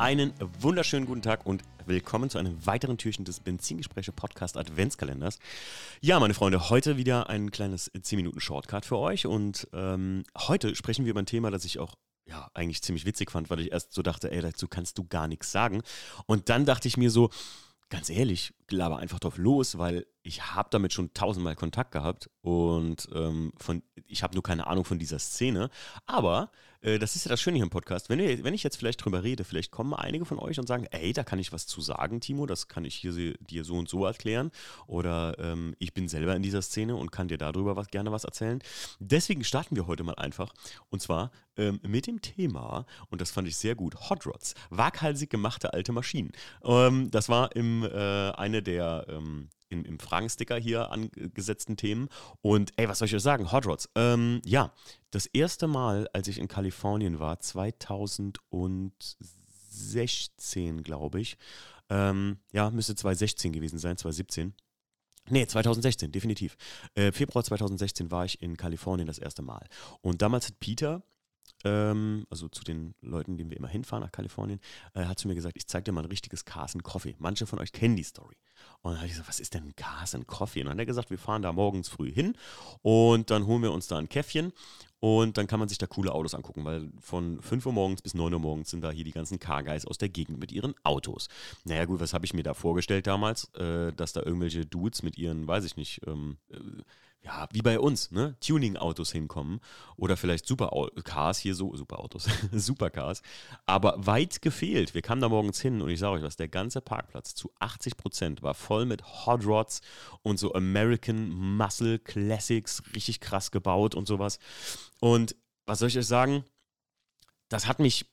Einen wunderschönen guten Tag und willkommen zu einem weiteren Türchen des Benzingespräche Podcast Adventskalenders. Ja, meine Freunde, heute wieder ein kleines 10 Minuten Shortcut für euch und ähm, heute sprechen wir über ein Thema, das ich auch ja, eigentlich ziemlich witzig fand, weil ich erst so dachte, ey, dazu kannst du gar nichts sagen. Und dann dachte ich mir so, ganz ehrlich, laber einfach drauf los, weil ich habe damit schon tausendmal Kontakt gehabt und ähm, von, ich habe nur keine Ahnung von dieser Szene. Aber das ist ja das Schöne hier im Podcast. Wenn, wir, wenn ich jetzt vielleicht drüber rede, vielleicht kommen einige von euch und sagen, ey, da kann ich was zu sagen, Timo, das kann ich hier dir so und so erklären. Oder ähm, ich bin selber in dieser Szene und kann dir darüber was, gerne was erzählen. Deswegen starten wir heute mal einfach. Und zwar ähm, mit dem Thema, und das fand ich sehr gut, Hot Rods. Waghalsig gemachte alte Maschinen. Ähm, das war im, äh, eine der ähm, im, im Fragensticker hier angesetzten Themen. Und ey, was soll ich euch sagen? Hot Rods. Ähm, ja, das erste Mal, als ich in Kalifornien war, 2016, glaube ich. Ähm, ja, müsste 2016 gewesen sein, 2017. Nee, 2016, definitiv. Äh, Februar 2016 war ich in Kalifornien das erste Mal. Und damals hat Peter, ähm, also zu den Leuten, denen wir immer hinfahren nach Kalifornien, äh, hat zu mir gesagt, ich zeig dir mal ein richtiges Carson Coffee. Manche von euch kennen die Story. Und dann habe ich gesagt, was ist denn ein Carson Coffee? Und dann hat er gesagt, wir fahren da morgens früh hin und dann holen wir uns da ein Käffchen und dann kann man sich da coole Autos angucken, weil von 5 Uhr morgens bis 9 Uhr morgens sind da hier die ganzen Car-Guys aus der Gegend mit ihren Autos. Naja gut, was habe ich mir da vorgestellt damals? Äh, dass da irgendwelche Dudes mit ihren, weiß ich nicht, ähm, äh, ja, wie bei uns, ne, Tuning-Autos hinkommen oder vielleicht Supercars hier so, Superautos, Supercars, aber weit gefehlt. Wir kamen da morgens hin und ich sage euch was, der ganze Parkplatz zu 80 Prozent war voll mit Hot Rods und so American Muscle Classics, richtig krass gebaut und sowas. Und was soll ich euch sagen? Das hat mich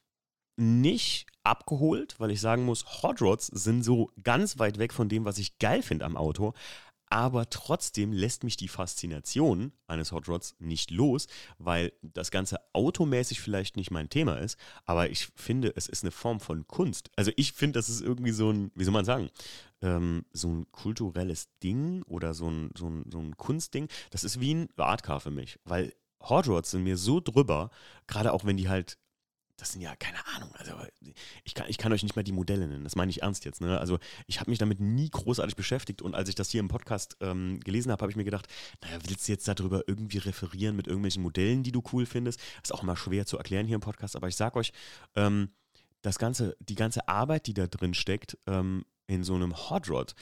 nicht abgeholt, weil ich sagen muss, Hot Rods sind so ganz weit weg von dem, was ich geil finde am Auto aber trotzdem lässt mich die Faszination eines Hot Rods nicht los, weil das Ganze automäßig vielleicht nicht mein Thema ist, aber ich finde, es ist eine Form von Kunst. Also ich finde, das ist irgendwie so ein, wie soll man sagen, ähm, so ein kulturelles Ding oder so ein, so, ein, so ein Kunstding. Das ist wie ein Artcar für mich, weil Hot Rods sind mir so drüber, gerade auch wenn die halt das sind ja keine Ahnung. Also ich kann, ich kann euch nicht mal die Modelle nennen. Das meine ich ernst jetzt. Ne? Also ich habe mich damit nie großartig beschäftigt und als ich das hier im Podcast ähm, gelesen habe, habe ich mir gedacht, naja, willst du jetzt darüber irgendwie referieren mit irgendwelchen Modellen, die du cool findest? ist auch immer schwer zu erklären hier im Podcast, aber ich sage euch, ähm, das ganze, die ganze Arbeit, die da drin steckt, ähm, in so einem Hot Rod,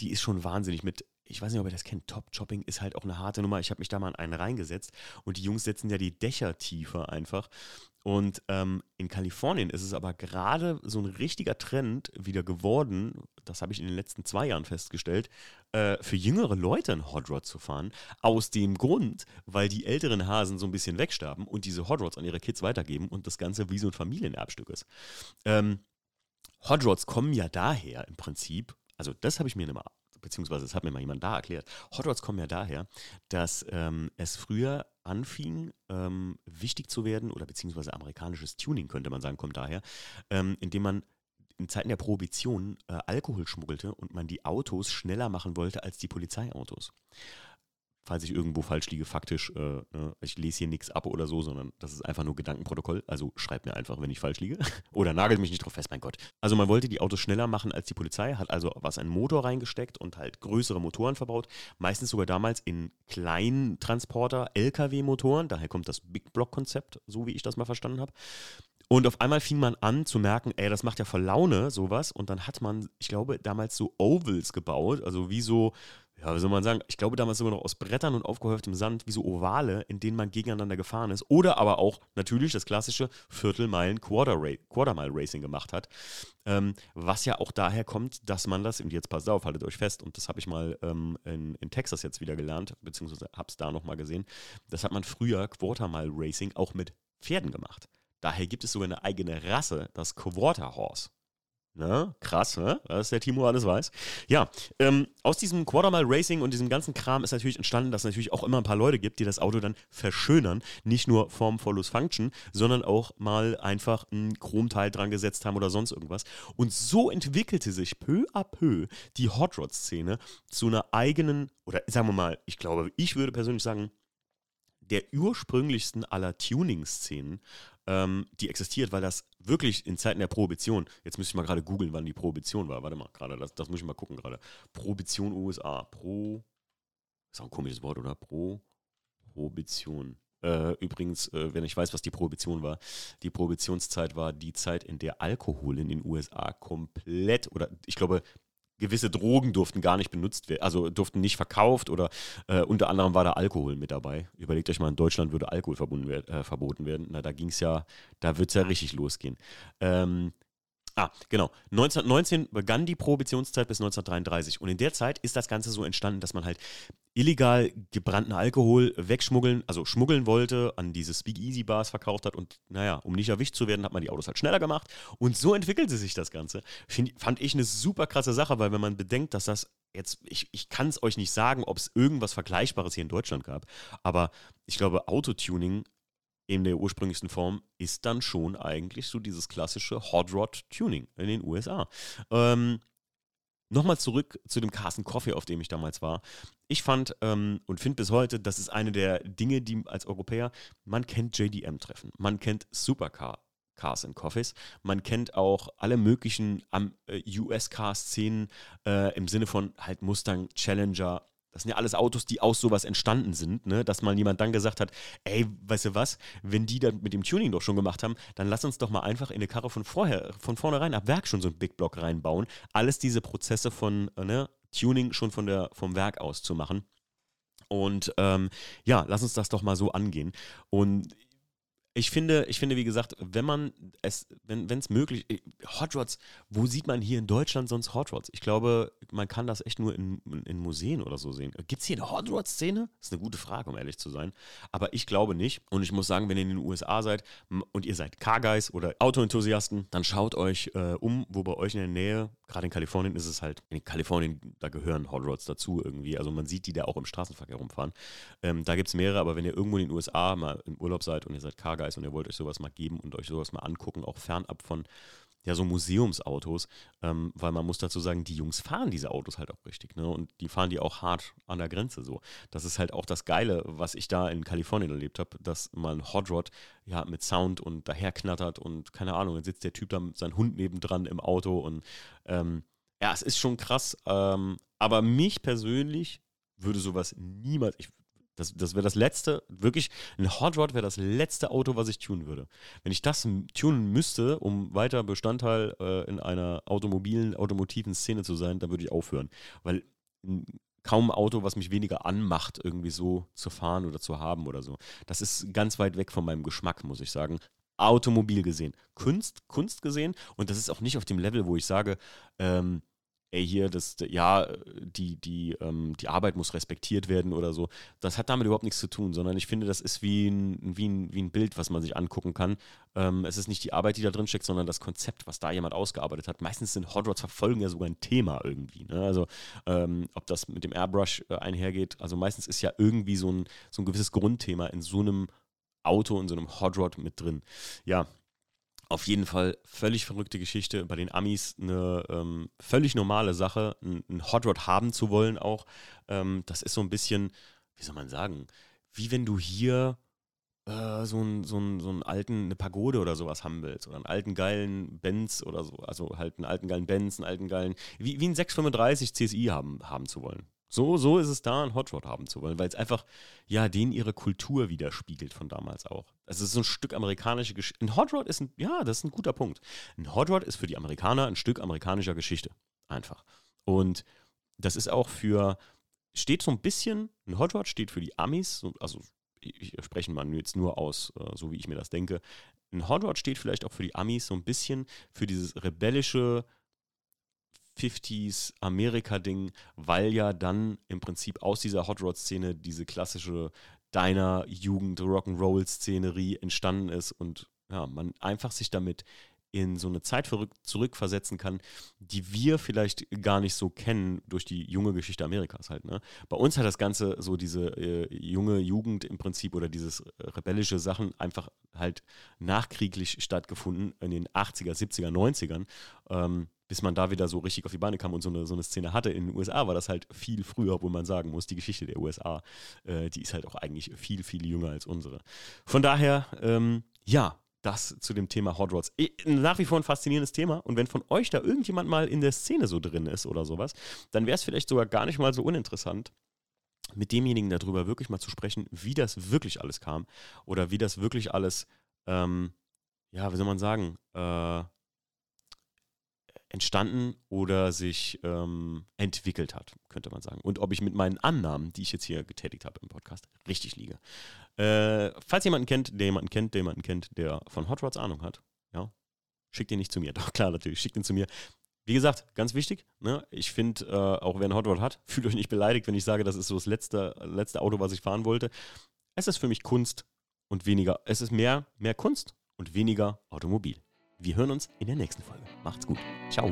die ist schon wahnsinnig mit ich weiß nicht, ob ihr das kennt, Top-Chopping ist halt auch eine harte Nummer. Ich habe mich da mal in einen reingesetzt und die Jungs setzen ja die Dächer tiefer einfach. Und ähm, in Kalifornien ist es aber gerade so ein richtiger Trend wieder geworden, das habe ich in den letzten zwei Jahren festgestellt, äh, für jüngere Leute ein Hot Rod zu fahren. Aus dem Grund, weil die älteren Hasen so ein bisschen wegstarben und diese Hot Rods an ihre Kids weitergeben und das Ganze wie so ein Familienerbstück ist. Ähm, Hot Rods kommen ja daher im Prinzip, also das habe ich mir immer beziehungsweise das hat mir mal jemand da erklärt, Hot kommen ja daher, dass ähm, es früher anfing, ähm, wichtig zu werden, oder beziehungsweise amerikanisches Tuning, könnte man sagen, kommt daher, ähm, indem man in Zeiten der Prohibition äh, Alkohol schmuggelte und man die Autos schneller machen wollte als die Polizeiautos falls ich irgendwo falsch liege, faktisch, äh, ne, ich lese hier nichts ab oder so, sondern das ist einfach nur Gedankenprotokoll. Also schreibt mir einfach, wenn ich falsch liege. oder nagelt mich nicht drauf fest, mein Gott. Also man wollte die Autos schneller machen als die Polizei, hat also was einen Motor reingesteckt und halt größere Motoren verbaut. Meistens sogar damals in kleinen Transporter, LKW-Motoren. Daher kommt das Big Block-Konzept, so wie ich das mal verstanden habe. Und auf einmal fing man an zu merken, ey, das macht ja voll Laune, sowas. Und dann hat man, ich glaube, damals so Ovals gebaut, also wie so ja, wie soll man sagen, ich glaube damals sogar noch aus Brettern und aufgehäuftem Sand, wie so Ovale, in denen man gegeneinander gefahren ist. Oder aber auch natürlich das klassische Viertelmeilen Quartermile Racing gemacht hat. Ähm, was ja auch daher kommt, dass man das, und jetzt passt auf, haltet euch fest, und das habe ich mal ähm, in, in Texas jetzt wieder gelernt, beziehungsweise habe es da nochmal gesehen. Das hat man früher Quartermile Racing auch mit Pferden gemacht. Daher gibt es sogar eine eigene Rasse, das Quarter Horse. Ne? Krass, ne? dass der Timo alles weiß. Ja, ähm, aus diesem Quartermile Racing und diesem ganzen Kram ist natürlich entstanden, dass es natürlich auch immer ein paar Leute gibt, die das Auto dann verschönern. Nicht nur Form follows Function, sondern auch mal einfach ein Chromteil dran gesetzt haben oder sonst irgendwas. Und so entwickelte sich peu à peu die Hot Rod-Szene zu einer eigenen, oder sagen wir mal, ich glaube, ich würde persönlich sagen, der ursprünglichsten aller Tuning-Szenen, ähm, die existiert, weil das wirklich in Zeiten der Prohibition, jetzt müsste ich mal gerade googeln, wann die Prohibition war. Warte mal, gerade, das, das muss ich mal gucken gerade. Prohibition USA. Pro. Ist auch ein komisches Wort, oder? Pro. Prohibition. Äh, übrigens, äh, wenn ich weiß, was die Prohibition war, die Prohibitionszeit war die Zeit, in der Alkohol in den USA komplett, oder ich glaube, gewisse Drogen durften gar nicht benutzt werden, also durften nicht verkauft oder äh, unter anderem war da Alkohol mit dabei. Überlegt euch mal, in Deutschland würde Alkohol verbunden, äh, verboten werden. Na, da ging es ja, da wird es ja richtig losgehen. Ähm, Ah, genau. 1919 begann die Prohibitionszeit bis 1933. Und in der Zeit ist das Ganze so entstanden, dass man halt illegal gebrannten Alkohol wegschmuggeln, also schmuggeln wollte, an diese Speakeasy-Bars verkauft hat. Und naja, um nicht erwischt zu werden, hat man die Autos halt schneller gemacht. Und so entwickelte sich das Ganze. Find, fand ich eine super krasse Sache, weil wenn man bedenkt, dass das jetzt, ich, ich kann es euch nicht sagen, ob es irgendwas Vergleichbares hier in Deutschland gab, aber ich glaube, Autotuning in der ursprünglichsten Form ist dann schon eigentlich so dieses klassische Hot Rod Tuning in den USA. Ähm, Nochmal zurück zu dem Carson Coffee, auf dem ich damals war. Ich fand ähm, und finde bis heute, das ist eine der Dinge, die als Europäer, man kennt JDM-Treffen, man kennt Supercar. Cars and Coffees. Man kennt auch alle möglichen äh, US-Car-Szenen äh, im Sinne von halt Mustang, Challenger, das sind ja alles Autos, die aus sowas entstanden sind, ne? dass mal jemand dann gesagt hat, ey, weißt du was, wenn die das mit dem Tuning doch schon gemacht haben, dann lass uns doch mal einfach in eine Karre von vorher, von vornherein ab Werk schon so ein Big Block reinbauen. Alles diese Prozesse von ne, Tuning schon von der, vom Werk aus zu machen. Und ähm, ja, lass uns das doch mal so angehen. Und ich finde, ich finde, wie gesagt, wenn man es, wenn es möglich, äh, Hot Rods, wo sieht man hier in Deutschland sonst Hot Rods? Ich glaube, man kann das echt nur in, in Museen oder so sehen. Gibt es hier eine Hot Rod-Szene? Das ist eine gute Frage, um ehrlich zu sein. Aber ich glaube nicht. Und ich muss sagen, wenn ihr in den USA seid und ihr seid Car Guys oder Autoenthusiasten, dann schaut euch äh, um, wo bei euch in der Nähe, gerade in Kalifornien ist es halt, in Kalifornien, da gehören Hot Rods dazu irgendwie. Also man sieht die da auch im Straßenverkehr rumfahren. Ähm, da gibt es mehrere, aber wenn ihr irgendwo in den USA mal im Urlaub seid und ihr seid Car Guys, Guys und ihr wollt euch sowas mal geben und euch sowas mal angucken, auch fernab von ja, so Museumsautos, ähm, weil man muss dazu sagen, die Jungs fahren diese Autos halt auch richtig, ne? Und die fahren die auch hart an der Grenze so. Das ist halt auch das Geile, was ich da in Kalifornien erlebt habe, dass mal ein Hot Rod ja mit Sound und daherknattert und keine Ahnung, dann sitzt der Typ da mit seinem Hund nebendran im Auto und ähm, ja, es ist schon krass, ähm, aber mich persönlich würde sowas niemals, ich das, das wäre das letzte, wirklich, ein Hot Rod wäre das letzte Auto, was ich tunen würde. Wenn ich das tunen müsste, um weiter Bestandteil äh, in einer automobilen, automotiven Szene zu sein, dann würde ich aufhören. Weil kaum ein Auto, was mich weniger anmacht, irgendwie so zu fahren oder zu haben oder so. Das ist ganz weit weg von meinem Geschmack, muss ich sagen. Automobil gesehen. Kunst, Kunst gesehen. Und das ist auch nicht auf dem Level, wo ich sage, ähm, ey, hier, das, ja, die, die, ähm, die Arbeit muss respektiert werden oder so. Das hat damit überhaupt nichts zu tun, sondern ich finde, das ist wie ein, wie ein, wie ein Bild, was man sich angucken kann. Ähm, es ist nicht die Arbeit, die da drin steckt, sondern das Konzept, was da jemand ausgearbeitet hat. Meistens sind Hot Rods verfolgen ja sogar ein Thema irgendwie. Ne? Also, ähm, ob das mit dem Airbrush äh, einhergeht, also meistens ist ja irgendwie so ein, so ein gewisses Grundthema in so einem Auto, in so einem Hot Rod mit drin. Ja, auf jeden Fall völlig verrückte Geschichte. Bei den Amis eine ähm, völlig normale Sache, ein, Hot Rod haben zu wollen auch. Ähm, das ist so ein bisschen, wie soll man sagen, wie wenn du hier äh, so, einen, so, einen, so einen alten, eine Pagode oder sowas haben willst. Oder einen alten geilen Benz oder so. Also halt einen alten geilen Benz, einen alten geilen, wie, wie einen 635 CSI haben, haben zu wollen. So, so ist es da, einen Hot Rod haben zu wollen, weil es einfach, ja, denen ihre Kultur widerspiegelt von damals auch. Also es ist so ein Stück amerikanische Geschichte. Ein Hot Rod ist ein, ja, das ist ein guter Punkt. Ein Hot Rod ist für die Amerikaner ein Stück amerikanischer Geschichte. Einfach. Und das ist auch für, steht so ein bisschen, ein Hot Rod steht für die Amis, also ich spreche mal jetzt nur aus, äh, so wie ich mir das denke. Ein Hot Rod steht vielleicht auch für die Amis so ein bisschen für dieses rebellische, 50s Amerika-Ding, weil ja dann im Prinzip aus dieser Hot Rod-Szene diese klassische Diner-Jugend Rock'n'Roll-Szenerie entstanden ist und ja, man einfach sich damit in so eine Zeit zurückversetzen kann, die wir vielleicht gar nicht so kennen durch die junge Geschichte Amerikas halt. Ne? Bei uns hat das Ganze so diese äh, junge Jugend im Prinzip oder dieses rebellische Sachen einfach halt nachkrieglich stattgefunden in den 80er, 70er, 90ern. Ähm, bis man da wieder so richtig auf die Beine kam und so eine, so eine Szene hatte. In den USA war das halt viel früher, wo man sagen muss, die Geschichte der USA, äh, die ist halt auch eigentlich viel, viel jünger als unsere. Von daher, ähm, ja, das zu dem Thema Hot Rods. Nach wie vor ein faszinierendes Thema. Und wenn von euch da irgendjemand mal in der Szene so drin ist oder sowas, dann wäre es vielleicht sogar gar nicht mal so uninteressant, mit demjenigen darüber wirklich mal zu sprechen, wie das wirklich alles kam oder wie das wirklich alles, ähm, ja, wie soll man sagen, äh, entstanden oder sich ähm, entwickelt hat, könnte man sagen. Und ob ich mit meinen Annahmen, die ich jetzt hier getätigt habe im Podcast, richtig liege. Äh, falls jemanden kennt, der jemanden kennt, der jemanden kennt, der von Hot Rods Ahnung hat, ja, schickt ihn nicht zu mir. Doch klar, natürlich, schickt ihn zu mir. Wie gesagt, ganz wichtig, ne? ich finde, äh, auch wer ein Hot Rod hat, fühlt euch nicht beleidigt, wenn ich sage, das ist so das letzte, letzte Auto, was ich fahren wollte. Es ist für mich Kunst und weniger, es ist mehr, mehr Kunst und weniger Automobil. Wir hören uns in der nächsten Folge. Macht's gut. Ciao.